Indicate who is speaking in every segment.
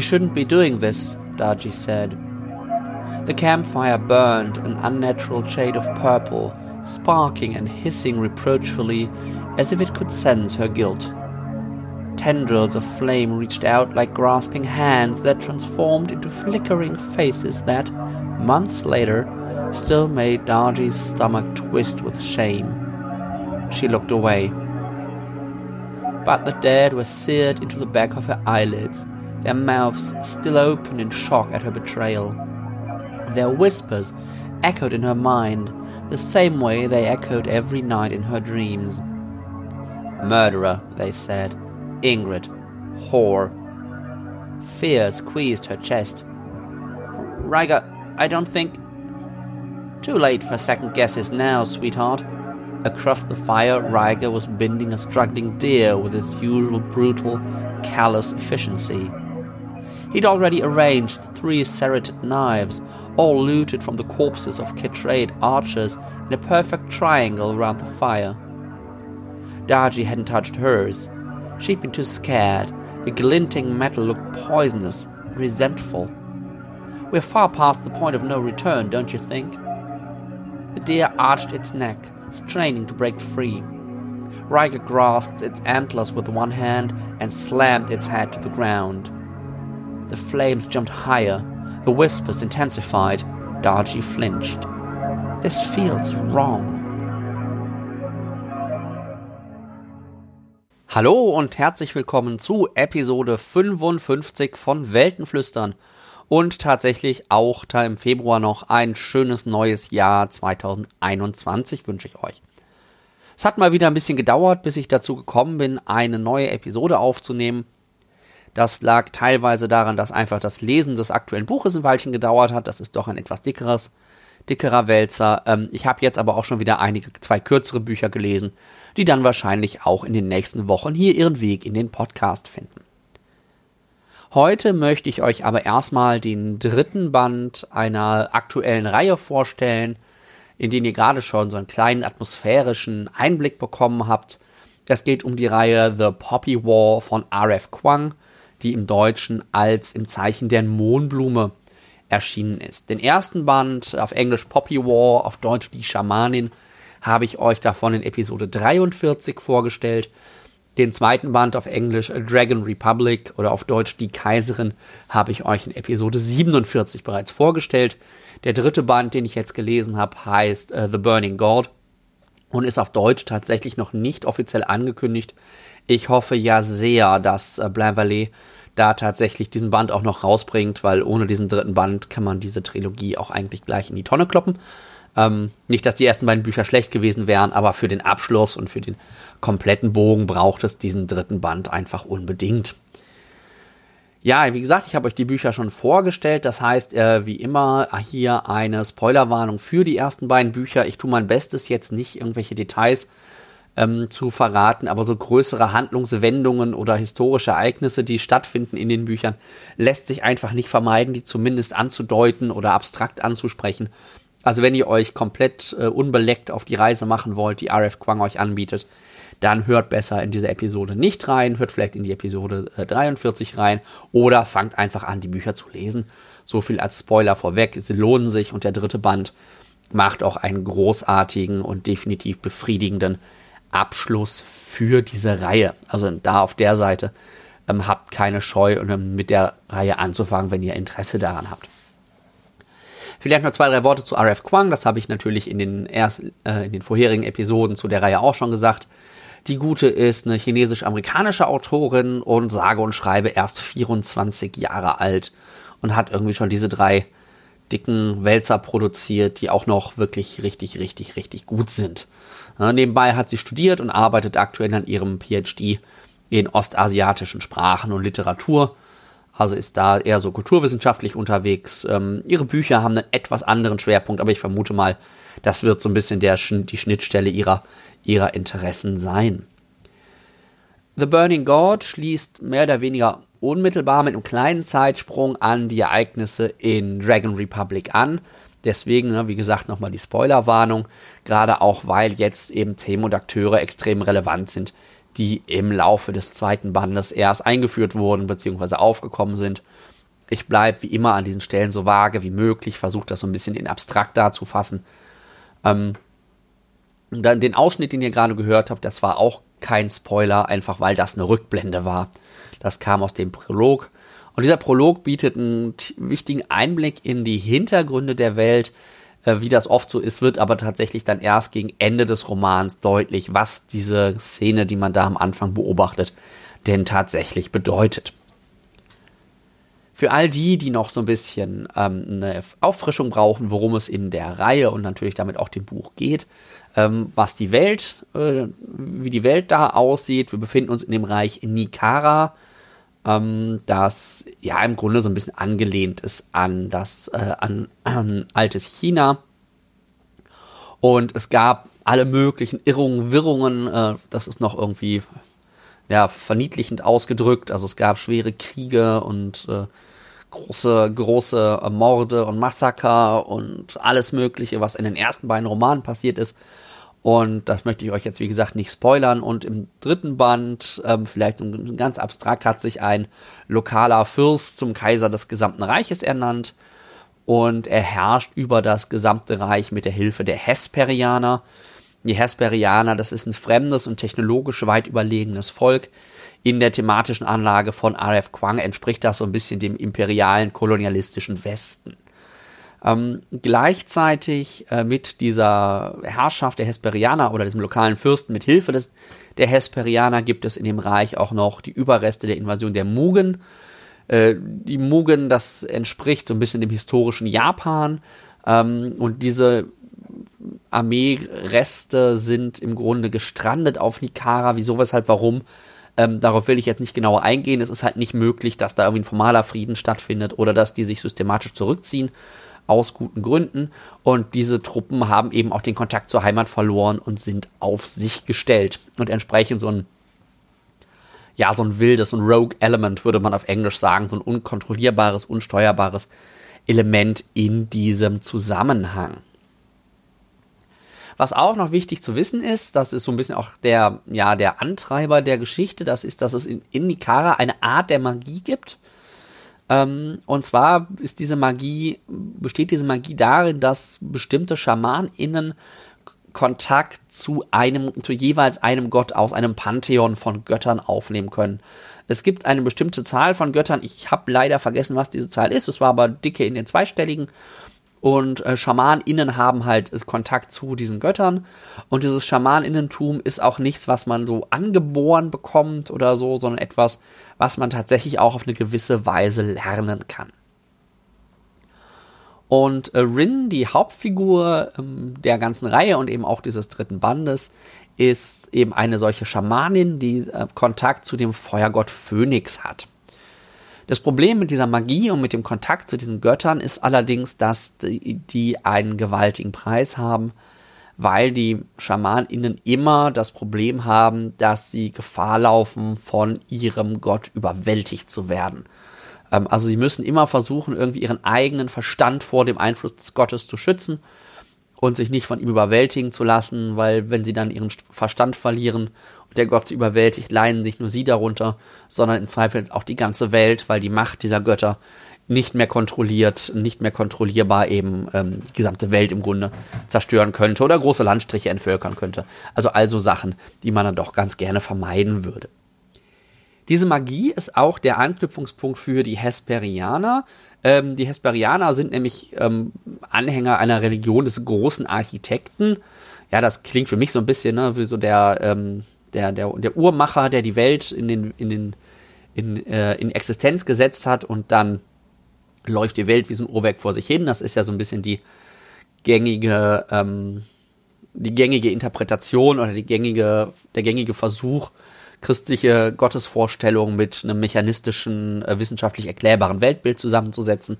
Speaker 1: We shouldn't be doing this, Darji said. The campfire burned an unnatural shade of purple, sparking and hissing reproachfully as if it could sense her guilt. Tendrils of flame reached out like grasping hands that transformed into flickering faces that, months later, still made Darji's stomach twist with shame. She looked away. But the dead were seared into the back of her eyelids, their mouths still open in shock at her betrayal. Their whispers echoed in her mind, the same way they echoed every night in her dreams. Murderer, they said. Ingrid. Whore. Fear squeezed her chest. Riga, I don't think. Too late for second guesses now, sweetheart. Across the fire, Riga was binding a struggling deer with his usual brutal, callous efficiency. He'd already arranged three serrated knives, all looted from the corpses of Kitrade archers, in a perfect triangle around the fire. Darji hadn't touched hers. She'd been too scared. The glinting metal looked poisonous, resentful. We're far past the point of no return, don't you think? The deer arched its neck, straining to break free. Riker grasped its antlers with one hand and slammed its head to the ground. The flames jumped higher, the whispers intensified. Darji flinched. This feels wrong. Hallo und herzlich willkommen zu Episode 55 von Weltenflüstern. Und tatsächlich auch da im Februar noch ein schönes neues Jahr 2021 wünsche ich euch. Es hat mal wieder ein bisschen gedauert, bis ich dazu gekommen bin, eine neue Episode aufzunehmen. Das lag teilweise daran, dass einfach das Lesen des aktuellen Buches ein Weilchen gedauert hat. Das ist doch ein etwas dickeres, dickerer Wälzer. Ähm, ich habe jetzt aber auch schon wieder einige, zwei kürzere Bücher gelesen, die dann wahrscheinlich auch in den nächsten Wochen hier ihren Weg in den Podcast finden. Heute möchte ich euch aber erstmal den dritten Band einer aktuellen Reihe vorstellen, in den ihr gerade schon so einen kleinen atmosphärischen Einblick bekommen habt. Es geht um die Reihe The Poppy War von R.F. Kwang die im Deutschen als Im Zeichen der Mohnblume erschienen ist. Den ersten Band auf Englisch Poppy War, auf Deutsch Die Schamanin, habe ich euch davon in Episode 43 vorgestellt. Den zweiten Band auf Englisch Dragon Republic oder auf Deutsch Die Kaiserin habe ich euch in Episode 47 bereits vorgestellt. Der dritte Band, den ich jetzt gelesen habe, heißt uh, The Burning God und ist auf Deutsch tatsächlich noch nicht offiziell angekündigt. Ich hoffe ja sehr, dass äh, Blain Vallée da tatsächlich diesen Band auch noch rausbringt, weil ohne diesen dritten Band kann man diese Trilogie auch eigentlich gleich in die Tonne kloppen. Ähm, nicht, dass die ersten beiden Bücher schlecht gewesen wären, aber für den Abschluss und für den kompletten Bogen braucht es diesen dritten Band einfach unbedingt. Ja, wie gesagt, ich habe euch die Bücher schon vorgestellt. Das heißt, äh, wie immer, hier eine Spoilerwarnung für die ersten beiden Bücher. Ich tue mein Bestes, jetzt nicht irgendwelche Details ähm, zu verraten, aber so größere Handlungswendungen oder historische Ereignisse, die stattfinden in den Büchern, lässt sich einfach nicht vermeiden, die zumindest anzudeuten oder abstrakt anzusprechen. Also wenn ihr euch komplett äh, unbeleckt auf die Reise machen wollt, die RF Quang euch anbietet, dann hört besser in diese Episode nicht rein, hört vielleicht in die Episode äh, 43 rein oder fangt einfach an, die Bücher zu lesen. So viel als Spoiler vorweg, sie lohnen sich und der dritte Band macht auch einen großartigen und definitiv befriedigenden Abschluss für diese Reihe. Also da auf der Seite ähm, habt keine Scheu, um mit der Reihe anzufangen, wenn ihr Interesse daran habt. Vielleicht noch zwei, drei Worte zu RF Kwang. Das habe ich natürlich in den, erst, äh, in den vorherigen Episoden zu der Reihe auch schon gesagt. Die Gute ist eine chinesisch-amerikanische Autorin und sage und schreibe erst 24 Jahre alt und hat irgendwie schon diese drei dicken Wälzer produziert, die auch noch wirklich richtig, richtig, richtig gut sind. Ja, nebenbei hat sie studiert und arbeitet aktuell an ihrem PhD in ostasiatischen Sprachen und Literatur. Also ist da eher so kulturwissenschaftlich unterwegs. Ähm, ihre Bücher haben einen etwas anderen Schwerpunkt, aber ich vermute mal, das wird so ein bisschen der, die Schnittstelle ihrer, ihrer Interessen sein. The Burning God schließt mehr oder weniger unmittelbar mit einem kleinen Zeitsprung an die Ereignisse in Dragon Republic an. Deswegen, ne, wie gesagt, nochmal die Spoilerwarnung, gerade auch, weil jetzt eben Themen und Akteure extrem relevant sind, die im Laufe des zweiten Bandes erst eingeführt wurden bzw. aufgekommen sind. ich bleibe wie immer an diesen Stellen so vage wie möglich, versuche das so ein bisschen in abstrakt darzufassen. Ähm, dann den Ausschnitt, den ihr gerade gehört habt, das war auch kein Spoiler, einfach weil das eine Rückblende war. Das kam aus dem Prolog. Und dieser Prolog bietet einen wichtigen Einblick in die Hintergründe der Welt, äh, wie das oft so ist, wird aber tatsächlich dann erst gegen Ende des Romans deutlich, was diese Szene, die man da am Anfang beobachtet, denn tatsächlich bedeutet. Für all die, die noch so ein bisschen ähm, eine Auffrischung brauchen, worum es in der Reihe und natürlich damit auch dem Buch geht, ähm, was die Welt, äh, wie die Welt da aussieht. Wir befinden uns in dem Reich Nikara, ähm, das ja im Grunde so ein bisschen angelehnt ist an das äh, an, an altes China. Und es gab alle möglichen Irrungen, Wirrungen. Äh, das ist noch irgendwie ja verniedlichend ausgedrückt. Also es gab schwere Kriege und äh, große, große Morde und Massaker und alles Mögliche, was in den ersten beiden Romanen passiert ist. Und das möchte ich euch jetzt, wie gesagt, nicht spoilern. Und im dritten Band, ähm, vielleicht ganz abstrakt, hat sich ein lokaler Fürst zum Kaiser des gesamten Reiches ernannt. Und er herrscht über das gesamte Reich mit der Hilfe der Hesperianer. Die Hesperianer, das ist ein fremdes und technologisch weit überlegenes Volk, in der thematischen Anlage von R.F. Kwang entspricht das so ein bisschen dem imperialen kolonialistischen Westen. Ähm, gleichzeitig äh, mit dieser Herrschaft der Hesperianer oder diesem lokalen Fürsten mit Hilfe des, der Hesperianer gibt es in dem Reich auch noch die Überreste der Invasion der Mugen. Äh, die Mugen, das entspricht so ein bisschen dem historischen Japan. Ähm, und diese Armeereste sind im Grunde gestrandet auf Nikara. Wieso, weshalb, warum? Ähm, darauf will ich jetzt nicht genauer eingehen. Es ist halt nicht möglich, dass da irgendwie ein formaler Frieden stattfindet oder dass die sich systematisch zurückziehen aus guten Gründen. Und diese Truppen haben eben auch den Kontakt zur Heimat verloren und sind auf sich gestellt. Und entsprechend so ein, ja, so ein wildes, so ein Rogue Element, würde man auf Englisch sagen, so ein unkontrollierbares, unsteuerbares Element in diesem Zusammenhang. Was auch noch wichtig zu wissen ist, das ist so ein bisschen auch der, ja, der Antreiber der Geschichte, das ist, dass es in, in Nikara eine Art der Magie gibt. Ähm, und zwar ist diese Magie, besteht diese Magie darin, dass bestimmte SchamanInnen Kontakt zu einem, zu jeweils einem Gott aus einem Pantheon von Göttern aufnehmen können. Es gibt eine bestimmte Zahl von Göttern. Ich habe leider vergessen, was diese Zahl ist. Es war aber dicke in den zweistelligen. Und äh, SchamanInnen haben halt Kontakt zu diesen Göttern. Und dieses Schamaninnentum ist auch nichts, was man so angeboren bekommt oder so, sondern etwas, was man tatsächlich auch auf eine gewisse Weise lernen kann. Und äh, Rin, die Hauptfigur ähm, der ganzen Reihe und eben auch dieses dritten Bandes, ist eben eine solche Schamanin, die äh, Kontakt zu dem Feuergott Phönix hat. Das Problem mit dieser Magie und mit dem Kontakt zu diesen Göttern ist allerdings, dass die, die einen gewaltigen Preis haben, weil die SchamanInnen immer das Problem haben, dass sie Gefahr laufen, von ihrem Gott überwältigt zu werden. Ähm, also sie müssen immer versuchen, irgendwie ihren eigenen Verstand vor dem Einfluss des Gottes zu schützen und sich nicht von ihm überwältigen zu lassen, weil wenn sie dann ihren Verstand verlieren der Gott sie überwältigt, leiden nicht nur sie darunter, sondern im Zweifel auch die ganze Welt, weil die Macht dieser Götter nicht mehr kontrolliert, nicht mehr kontrollierbar eben ähm, die gesamte Welt im Grunde zerstören könnte oder große Landstriche entvölkern könnte. Also also Sachen, die man dann doch ganz gerne vermeiden würde. Diese Magie ist auch der Anknüpfungspunkt für die Hesperianer. Ähm, die Hesperianer sind nämlich ähm, Anhänger einer Religion des großen Architekten. Ja, das klingt für mich so ein bisschen ne, wie so der, ähm, der, der, der Uhrmacher, der die Welt in, den, in, den, in, äh, in Existenz gesetzt hat und dann läuft die Welt wie so ein Uhrwerk vor sich hin. Das ist ja so ein bisschen die gängige, ähm, die gängige Interpretation oder die gängige, der gängige Versuch, christliche Gottesvorstellungen mit einem mechanistischen, äh, wissenschaftlich erklärbaren Weltbild zusammenzusetzen.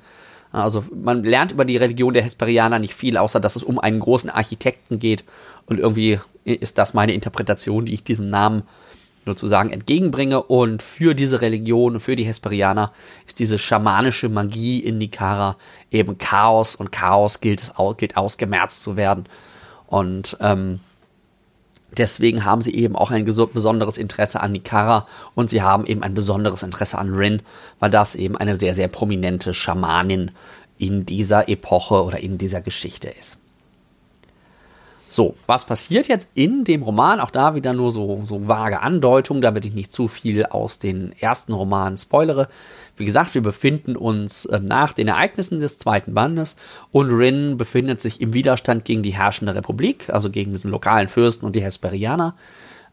Speaker 1: Also man lernt über die Religion der Hesperianer nicht viel, außer dass es um einen großen Architekten geht. Und irgendwie ist das meine Interpretation, die ich diesem Namen sozusagen entgegenbringe. Und für diese Religion, für die Hesperianer, ist diese schamanische Magie in Nikara eben Chaos. Und Chaos gilt es gilt ausgemerzt zu werden. Und ähm, Deswegen haben sie eben auch ein besonderes Interesse an Nikara und sie haben eben ein besonderes Interesse an Rin, weil das eben eine sehr, sehr prominente Schamanin in dieser Epoche oder in dieser Geschichte ist. So, was passiert jetzt in dem Roman? Auch da wieder nur so, so vage Andeutung, damit ich nicht zu viel aus den ersten Romanen spoilere. Wie gesagt, wir befinden uns äh, nach den Ereignissen des zweiten Bandes und Rin befindet sich im Widerstand gegen die herrschende Republik, also gegen diesen lokalen Fürsten und die Hesperianer.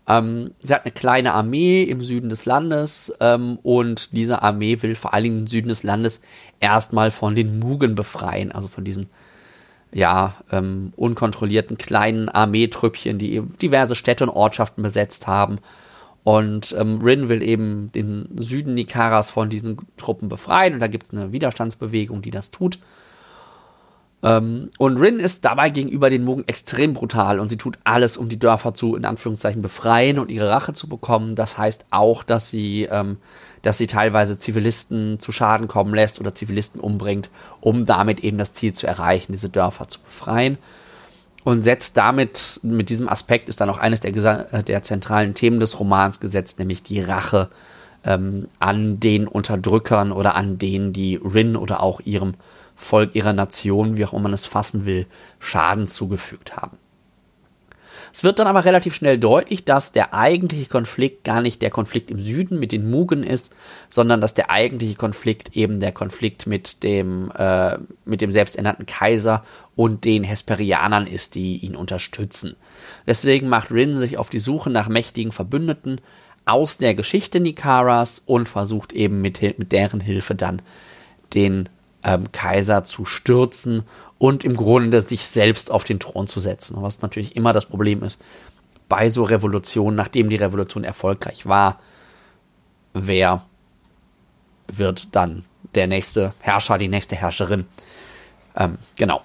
Speaker 1: Ähm, sie hat eine kleine Armee im Süden des Landes ähm, und diese Armee will vor allen Dingen im Süden des Landes erstmal von den Mugen befreien, also von diesen ja, ähm, unkontrollierten kleinen Armeetrüppchen, die diverse Städte und Ortschaften besetzt haben. Und ähm, Rin will eben den Süden Nikaras von diesen Truppen befreien und da gibt es eine Widerstandsbewegung, die das tut. Ähm, und Rin ist dabei gegenüber den Mugen extrem brutal und sie tut alles, um die Dörfer zu, in Anführungszeichen, befreien und ihre Rache zu bekommen. Das heißt auch, dass sie, ähm, dass sie teilweise Zivilisten zu Schaden kommen lässt oder Zivilisten umbringt, um damit eben das Ziel zu erreichen, diese Dörfer zu befreien. Und setzt damit, mit diesem Aspekt ist dann auch eines der, äh, der zentralen Themen des Romans gesetzt, nämlich die Rache ähm, an den Unterdrückern oder an denen, die Rin oder auch ihrem Volk ihrer Nation, wie auch immer man es fassen will, Schaden zugefügt haben. Es wird dann aber relativ schnell deutlich, dass der eigentliche Konflikt gar nicht der Konflikt im Süden mit den Mugen ist, sondern dass der eigentliche Konflikt eben der Konflikt mit dem, äh, mit dem selbsternannten Kaiser und den Hesperianern ist, die ihn unterstützen. Deswegen macht Rin sich auf die Suche nach mächtigen Verbündeten aus der Geschichte Nikaras und versucht eben mit, mit deren Hilfe dann den ähm, Kaiser zu stürzen und im Grunde sich selbst auf den Thron zu setzen. Was natürlich immer das Problem ist bei so Revolutionen, nachdem die Revolution erfolgreich war, wer wird dann der nächste Herrscher, die nächste Herrscherin. Ähm, genau.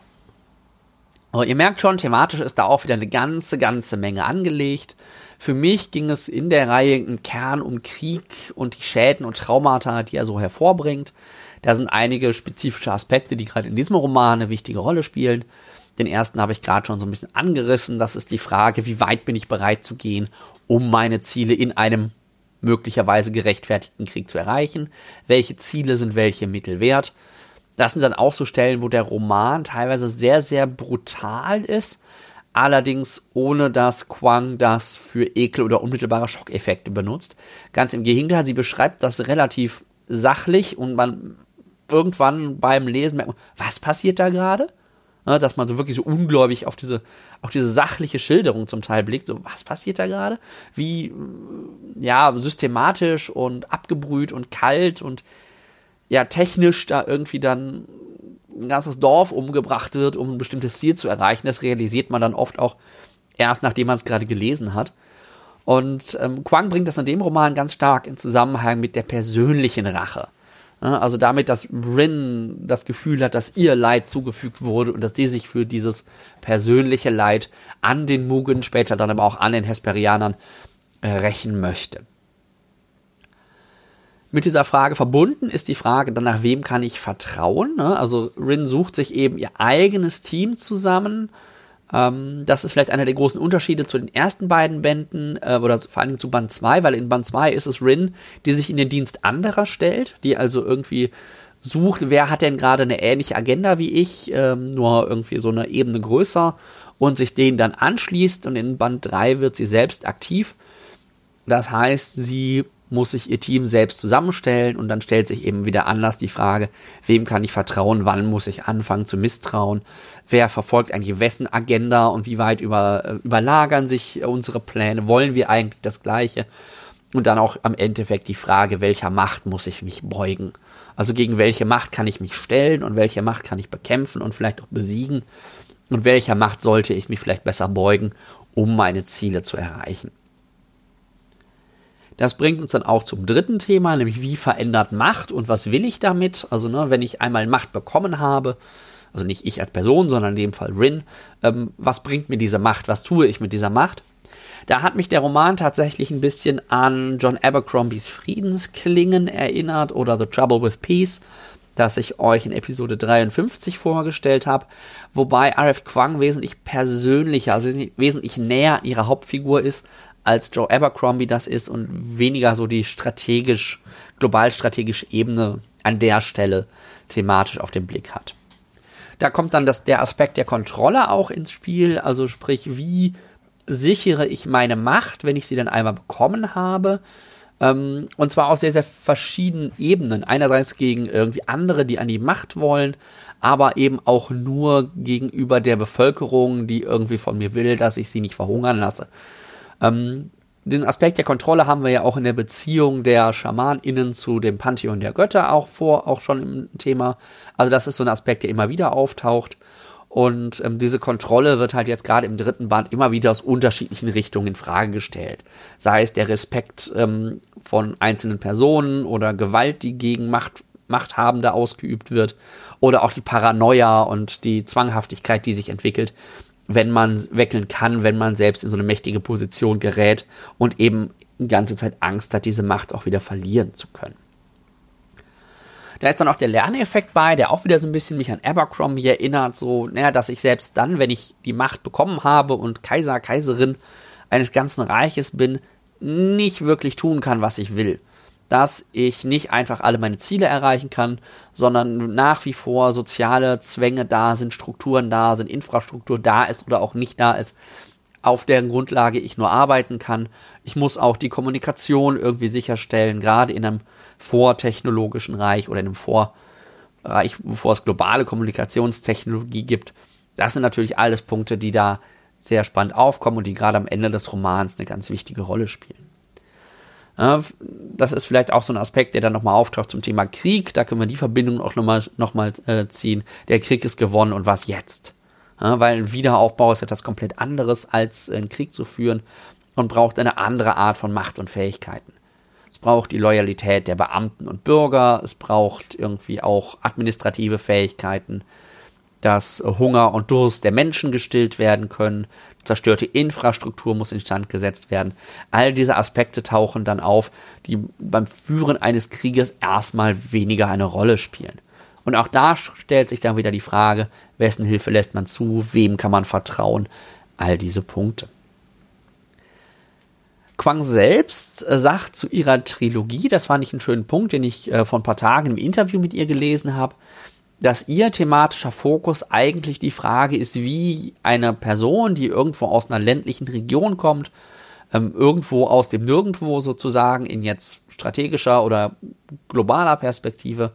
Speaker 1: Aber ihr merkt schon, thematisch ist da auch wieder eine ganze, ganze Menge angelegt. Für mich ging es in der Reihe im Kern um Krieg und die Schäden und Traumata, die er so hervorbringt. Da sind einige spezifische Aspekte, die gerade in diesem Roman eine wichtige Rolle spielen. Den ersten habe ich gerade schon so ein bisschen angerissen. Das ist die Frage, wie weit bin ich bereit zu gehen, um meine Ziele in einem möglicherweise gerechtfertigten Krieg zu erreichen? Welche Ziele sind welche Mittel wert? Das sind dann auch so Stellen, wo der Roman teilweise sehr, sehr brutal ist, allerdings ohne dass Quang das für Ekel oder unmittelbare Schockeffekte benutzt. Ganz im Gegenteil, sie beschreibt das relativ sachlich und man irgendwann beim Lesen merkt man, was passiert da gerade? Ja, dass man so wirklich so ungläubig auf diese, auf diese sachliche Schilderung zum Teil blickt. So, was passiert da gerade? Wie, ja, systematisch und abgebrüht und kalt und ja, technisch da irgendwie dann ein ganzes Dorf umgebracht wird, um ein bestimmtes Ziel zu erreichen. Das realisiert man dann oft auch erst, nachdem man es gerade gelesen hat. Und ähm, Quang bringt das in dem Roman ganz stark in Zusammenhang mit der persönlichen Rache. Also damit, dass Rin das Gefühl hat, dass ihr Leid zugefügt wurde und dass sie sich für dieses persönliche Leid an den Mugen, später dann aber auch an den Hesperianern äh, rächen möchte. Mit dieser Frage verbunden ist die Frage dann, nach wem kann ich vertrauen? Ne? Also Rin sucht sich eben ihr eigenes Team zusammen ähm, das ist vielleicht einer der großen Unterschiede zu den ersten beiden Bänden äh, oder vor Dingen zu Band 2, weil in Band 2 ist es Rin, die sich in den Dienst anderer stellt, die also irgendwie sucht, wer hat denn gerade eine ähnliche Agenda wie ich, ähm, nur irgendwie so eine Ebene größer und sich denen dann anschließt und in Band 3 wird sie selbst aktiv. Das heißt, sie muss sich ihr Team selbst zusammenstellen und dann stellt sich eben wieder anders die Frage, wem kann ich vertrauen, wann muss ich anfangen zu misstrauen, wer verfolgt eigentlich wessen Agenda und wie weit über, äh, überlagern sich unsere Pläne, wollen wir eigentlich das Gleiche und dann auch am Endeffekt die Frage, welcher Macht muss ich mich beugen. Also gegen welche Macht kann ich mich stellen und welche Macht kann ich bekämpfen und vielleicht auch besiegen und welcher Macht sollte ich mich vielleicht besser beugen, um meine Ziele zu erreichen. Das bringt uns dann auch zum dritten Thema, nämlich wie verändert Macht und was will ich damit? Also, ne, wenn ich einmal Macht bekommen habe, also nicht ich als Person, sondern in dem Fall Rin, ähm, was bringt mir diese Macht? Was tue ich mit dieser Macht? Da hat mich der Roman tatsächlich ein bisschen an John Abercrombies Friedensklingen erinnert oder The Trouble with Peace. das ich euch in Episode 53 vorgestellt habe, wobei RF Kwang wesentlich persönlicher, also wesentlich, näher ihrer Hauptfigur ist, als Joe Abercrombie das ist und weniger so die strategisch, global strategische Ebene an der Stelle thematisch auf den Blick hat. Da kommt dann das, der Aspekt der Kontrolle auch ins Spiel, also sprich, wie sichere ich meine Macht, wenn ich sie dann einmal bekommen habe. Ähm, und zwar auf sehr, sehr verschiedenen Ebenen. Einerseits gegen irgendwie andere, die an die Macht wollen, aber eben auch nur gegenüber der Bevölkerung, die irgendwie von mir will, dass ich sie nicht verhungern lasse. Ähm, den Aspekt der Kontrolle haben wir ja auch in der Beziehung der SchamanInnen zu dem Pantheon der Götter auch vor, auch schon im Thema. Also das ist so ein Aspekt, der immer wieder auftaucht. Und ähm, diese Kontrolle wird halt jetzt gerade im dritten Band immer wieder aus unterschiedlichen Richtungen in Frage gestellt. Sei es der Respekt ähm, von einzelnen Personen oder Gewalt, die gegen Macht, Machthabende ausgeübt wird, oder auch die Paranoia und die Zwanghaftigkeit, die sich entwickelt, wenn man weckeln kann, wenn man selbst in so eine mächtige Position gerät und eben die ganze Zeit Angst hat, diese Macht auch wieder verlieren zu können. Da ist dann auch der Lerneffekt bei, der auch wieder so ein bisschen mich an Abercrombie erinnert, so, naja, dass ich selbst dann, wenn ich die Macht bekommen habe und Kaiser, Kaiserin eines ganzen Reiches bin, nicht wirklich tun kann, was ich will dass ich nicht einfach alle meine Ziele erreichen kann, sondern nach wie vor soziale Zwänge da sind, Strukturen da sind, Infrastruktur da ist oder auch nicht da ist, auf deren Grundlage ich nur arbeiten kann. Ich muss auch die Kommunikation irgendwie sicherstellen, gerade in einem vortechnologischen Reich oder in einem Vorreich, bevor es globale Kommunikationstechnologie gibt. Das sind natürlich alles Punkte, die da sehr spannend aufkommen und die gerade am Ende des Romans eine ganz wichtige Rolle spielen. Das ist vielleicht auch so ein Aspekt, der dann nochmal auftaucht zum Thema Krieg. Da können wir die Verbindung auch nochmal noch mal, äh, ziehen. Der Krieg ist gewonnen und was jetzt? weil ein Wiederaufbau ist etwas komplett anderes, als einen Krieg zu führen und braucht eine andere Art von Macht und Fähigkeiten. Es braucht die Loyalität der Beamten und Bürger, es braucht irgendwie auch administrative Fähigkeiten, dass Hunger und Durst der Menschen gestillt werden können, zerstörte Infrastruktur muss instand gesetzt werden. All diese Aspekte tauchen dann auf, die beim Führen eines Krieges erstmal weniger eine Rolle spielen. Und auch da stellt sich dann wieder die Frage, wessen Hilfe lässt man zu, wem kann man vertrauen, all diese Punkte. Quang selbst äh, sagt zu ihrer Trilogie, das fand ich einen schönen Punkt, den ich äh, vor ein paar Tagen im Interview mit ihr gelesen habe, dass ihr thematischer Fokus eigentlich die Frage ist, wie eine Person, die irgendwo aus einer ländlichen Region kommt, ähm, irgendwo aus dem Nirgendwo sozusagen in jetzt strategischer oder globaler Perspektive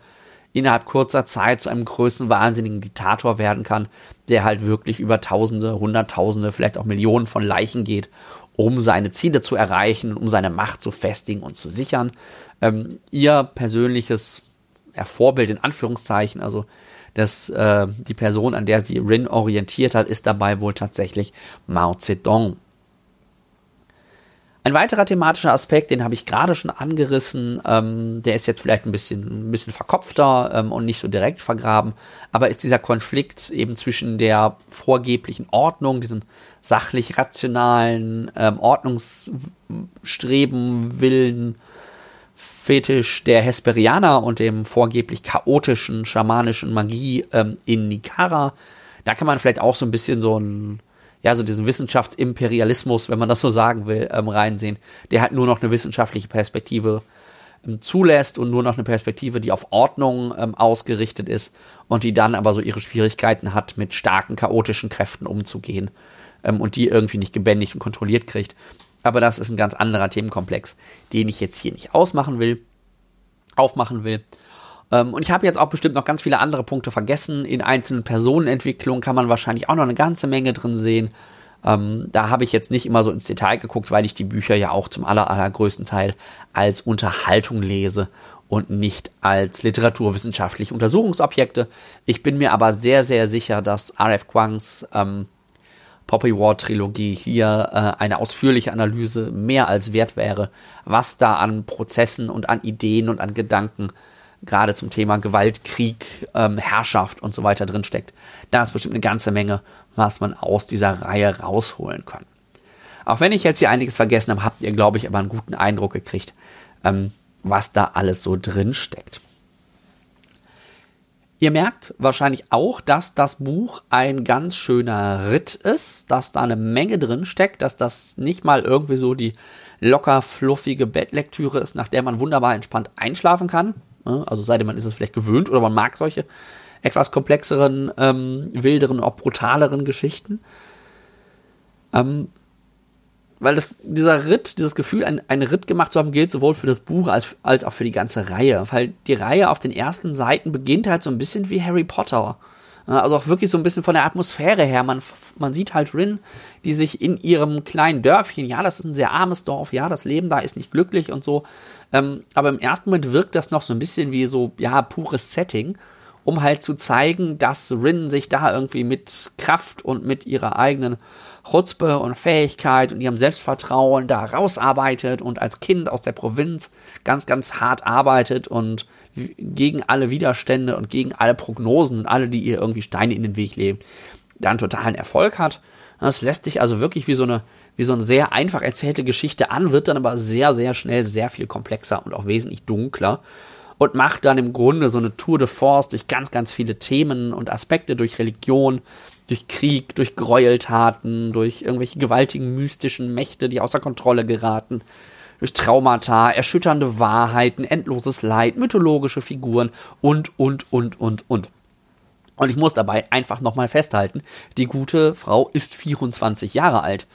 Speaker 1: innerhalb kurzer Zeit zu einem größten wahnsinnigen Diktator werden kann, der halt wirklich über Tausende, Hunderttausende, vielleicht auch Millionen von Leichen geht, um seine Ziele zu erreichen, um seine Macht zu festigen und zu sichern. Ähm, ihr persönliches ja, Vorbild in Anführungszeichen, also dass äh, die Person, an der sie Rin orientiert hat, ist dabei wohl tatsächlich Mao Zedong. Ein weiterer thematischer Aspekt, den habe ich gerade schon angerissen, ähm, der ist jetzt vielleicht ein bisschen, ein bisschen verkopfter ähm, und nicht so direkt vergraben, aber ist dieser Konflikt eben zwischen der vorgeblichen Ordnung, diesem sachlich rationalen ähm, Ordnungsstreben, Willen Fetisch der Hesperianer und dem vorgeblich chaotischen schamanischen Magie ähm, in Nikara. Da kann man vielleicht auch so ein bisschen so ein, ja, so diesen Wissenschaftsimperialismus, wenn man das so sagen will, ähm, reinsehen, der halt nur noch eine wissenschaftliche Perspektive ähm, zulässt und nur noch eine Perspektive, die auf Ordnung ähm, ausgerichtet ist und die dann aber so ihre Schwierigkeiten hat, mit starken chaotischen Kräften umzugehen ähm, und die irgendwie nicht gebändigt und kontrolliert kriegt. Aber das ist ein ganz anderer Themenkomplex, den ich jetzt hier nicht ausmachen will, aufmachen will. Ähm, und ich habe jetzt auch bestimmt noch ganz viele andere Punkte vergessen. In einzelnen Personenentwicklungen kann man wahrscheinlich auch noch eine ganze Menge drin sehen. Ähm, da habe ich jetzt nicht immer so ins Detail geguckt, weil ich die Bücher ja auch zum aller, allergrößten Teil als Unterhaltung lese und nicht als literaturwissenschaftliche Untersuchungsobjekte. Ich bin mir aber sehr, sehr sicher, dass R.F. Quangs ähm, Poppy War Trilogie hier äh, eine ausführliche Analyse mehr als wert wäre, was da an Prozessen und an Ideen und an Gedanken gerade zum Thema Gewalt, Krieg, ähm, Herrschaft und so weiter drin steckt. Da ist bestimmt eine ganze Menge, was man aus dieser Reihe rausholen kann. Auch wenn ich jetzt hier einiges vergessen habe, habt ihr, glaube ich, aber einen guten Eindruck gekriegt, ähm, was da alles so drin steckt. Ihr merkt wahrscheinlich auch, dass das Buch ein ganz schöner Ritt ist, dass da eine Menge drin steckt, dass das nicht mal irgendwie so die locker fluffige Bettlektüre ist, nach der man wunderbar entspannt einschlafen kann. Also sei denn, man ist es vielleicht gewöhnt oder man mag solche etwas komplexeren, ähm, wilderen, auch brutaleren Geschichten. Ähm, weil das, dieser Ritt, dieses Gefühl, ein, einen Ritt gemacht zu haben, gilt sowohl für das Buch als, als auch für die ganze Reihe. Weil die Reihe auf den ersten Seiten beginnt halt so ein bisschen wie Harry Potter. Also auch wirklich so ein bisschen von der Atmosphäre her. Man, man sieht halt Rin, die sich in ihrem kleinen Dörfchen, ja, das ist ein sehr armes Dorf, ja, das Leben da ist nicht glücklich und so. Ähm, aber im ersten Moment wirkt das noch so ein bisschen wie so, ja, pures Setting, um halt zu zeigen, dass Rin sich da irgendwie mit Kraft und mit ihrer eigenen Chutzpe und Fähigkeit und ihrem Selbstvertrauen da rausarbeitet und als Kind aus der Provinz ganz, ganz hart arbeitet und gegen alle Widerstände und gegen alle Prognosen und alle, die ihr irgendwie Steine in den Weg legen, dann totalen Erfolg hat. Das lässt sich also wirklich wie so eine, wie so eine sehr einfach erzählte Geschichte an, wird dann aber sehr, sehr schnell sehr viel komplexer und auch wesentlich dunkler und macht dann im Grunde so eine Tour de Force durch ganz, ganz viele Themen und Aspekte, durch Religion, durch Krieg, durch Gräueltaten, durch irgendwelche gewaltigen mystischen Mächte, die außer Kontrolle geraten, durch Traumata, erschütternde Wahrheiten, endloses Leid, mythologische Figuren und, und, und, und, und. Und ich muss dabei einfach nochmal festhalten, die gute Frau ist 24 Jahre alt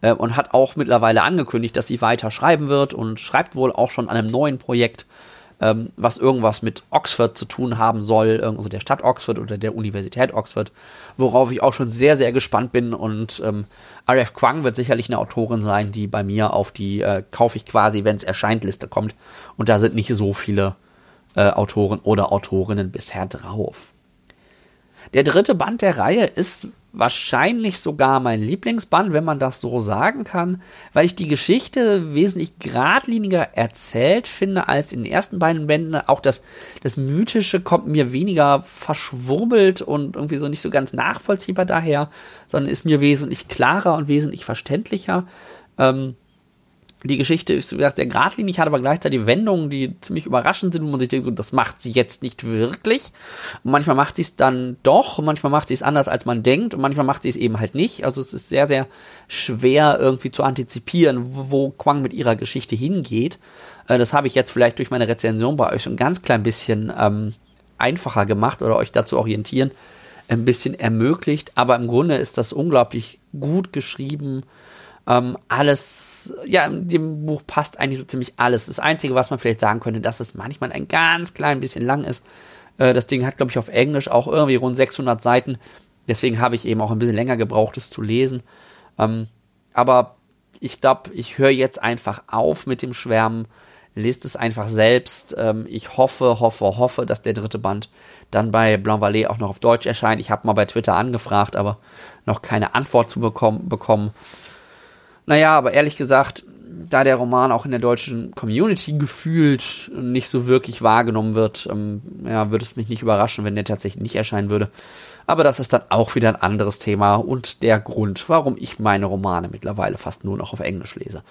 Speaker 1: äh, und hat auch mittlerweile angekündigt, dass sie weiter schreiben wird und schreibt wohl auch schon an einem neuen Projekt ähm, was irgendwas mit Oxford zu tun haben soll, also der Stadt Oxford oder der Universität Oxford, worauf ich auch schon sehr, sehr gespannt bin. Und ähm, R.F. Kwang wird sicherlich eine Autorin sein, die bei mir auf die äh, kaufe ich quasi, wenn es erscheint, Liste kommt. Und da sind nicht so viele äh, Autoren oder Autorinnen bisher drauf. Der dritte Band der Reihe ist wahrscheinlich sogar mein Lieblingsband, wenn man das so sagen kann, weil ich die Geschichte wesentlich geradliniger erzählt finde als in den ersten beiden Bänden. Auch das, das Mythische kommt mir weniger verschwurbelt und irgendwie so nicht so ganz nachvollziehbar daher, sondern ist mir wesentlich klarer und wesentlich verständlicher. Ähm, die Geschichte ist wie gesagt, sehr geradlinig, hat aber gleichzeitig Wendungen, die ziemlich überraschend sind, wo man sich denkt, so, das macht sie jetzt nicht wirklich. Und manchmal macht sie es dann doch, und manchmal macht sie es anders, als man denkt, und manchmal macht sie es eben halt nicht. Also es ist sehr, sehr schwer irgendwie zu antizipieren, wo Quang mit ihrer Geschichte hingeht. Äh, das habe ich jetzt vielleicht durch meine Rezension bei euch ein ganz klein bisschen ähm, einfacher gemacht oder euch dazu orientieren, ein bisschen ermöglicht. Aber im Grunde ist das unglaublich gut geschrieben ähm, alles, ja, in dem Buch passt eigentlich so ziemlich alles. Das Einzige, was man vielleicht sagen könnte, dass es manchmal ein ganz klein bisschen lang ist. Äh, das Ding hat, glaube ich, auf Englisch auch irgendwie rund 600 Seiten. Deswegen habe ich eben auch ein bisschen länger gebraucht, es zu lesen. Ähm, aber ich glaube, ich höre jetzt einfach auf mit dem Schwärmen. Lest es einfach selbst. Ähm, ich hoffe, hoffe, hoffe, dass der dritte Band dann bei Blanc Vallée auch noch auf Deutsch erscheint. Ich habe mal bei Twitter angefragt, aber noch keine Antwort zu bekommen. bekommen. Naja, aber ehrlich gesagt, da der Roman auch in der deutschen Community gefühlt nicht so wirklich wahrgenommen wird, ähm, ja, würde es mich nicht überraschen, wenn der tatsächlich nicht erscheinen würde. Aber das ist dann auch wieder ein anderes Thema und der Grund, warum ich meine Romane mittlerweile fast nur noch auf Englisch lese.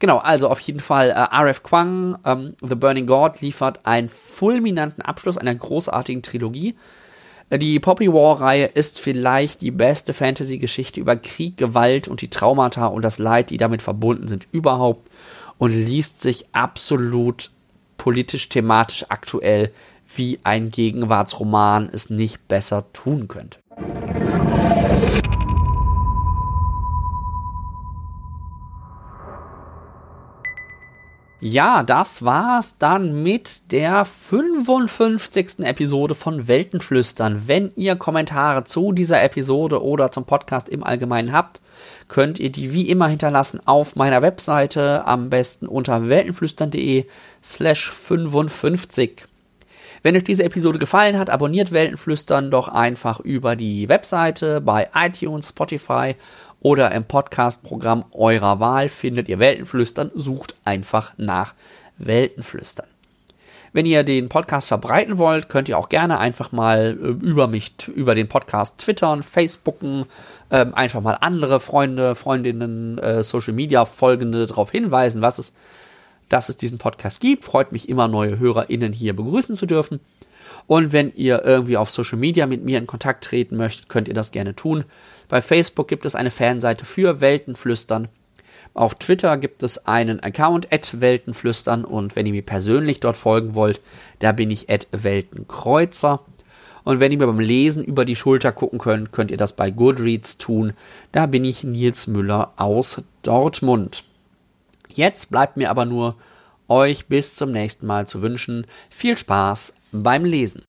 Speaker 1: Genau, also auf jeden Fall äh, R.F. Kwang, ähm, The Burning God, liefert einen fulminanten Abschluss einer großartigen Trilogie. Die Poppy War-Reihe ist vielleicht die beste Fantasy-Geschichte über Krieg, Gewalt und die Traumata und das Leid, die damit verbunden sind, überhaupt und liest sich absolut politisch, thematisch aktuell, wie ein Gegenwartsroman es nicht besser tun könnte. Ja, das war's dann mit der 55. Episode von Weltenflüstern. Wenn ihr Kommentare zu dieser Episode oder zum Podcast im Allgemeinen habt, könnt ihr die wie immer hinterlassen auf meiner Webseite, am besten unter weltenflüstern.de slash 55. Wenn euch diese Episode gefallen hat, abonniert Weltenflüstern doch einfach über die Webseite bei iTunes, Spotify oder im Podcast-Programm eurer Wahl findet ihr Weltenflüstern, sucht einfach nach Weltenflüstern. Wenn ihr den Podcast verbreiten wollt, könnt ihr auch gerne einfach mal äh, über mich, über den Podcast twittern, facebooken, äh, einfach mal andere Freunde, Freundinnen, äh, Social Media Folgende darauf hinweisen, was es, dass es diesen Podcast gibt. Freut mich immer, neue HörerInnen hier begrüßen zu dürfen. Und wenn ihr irgendwie auf Social Media mit mir in Kontakt treten möchtet, könnt ihr das gerne tun. Bei Facebook gibt es eine Fanseite für Weltenflüstern. Auf Twitter gibt es einen Account Weltenflüstern und wenn ihr mir persönlich dort folgen wollt, da bin ich Weltenkreuzer. Und wenn ihr mir beim Lesen über die Schulter gucken könnt, könnt ihr das bei Goodreads tun. Da bin ich Nils Müller aus Dortmund. Jetzt bleibt mir aber nur, euch bis zum nächsten Mal zu wünschen. Viel Spaß beim Lesen.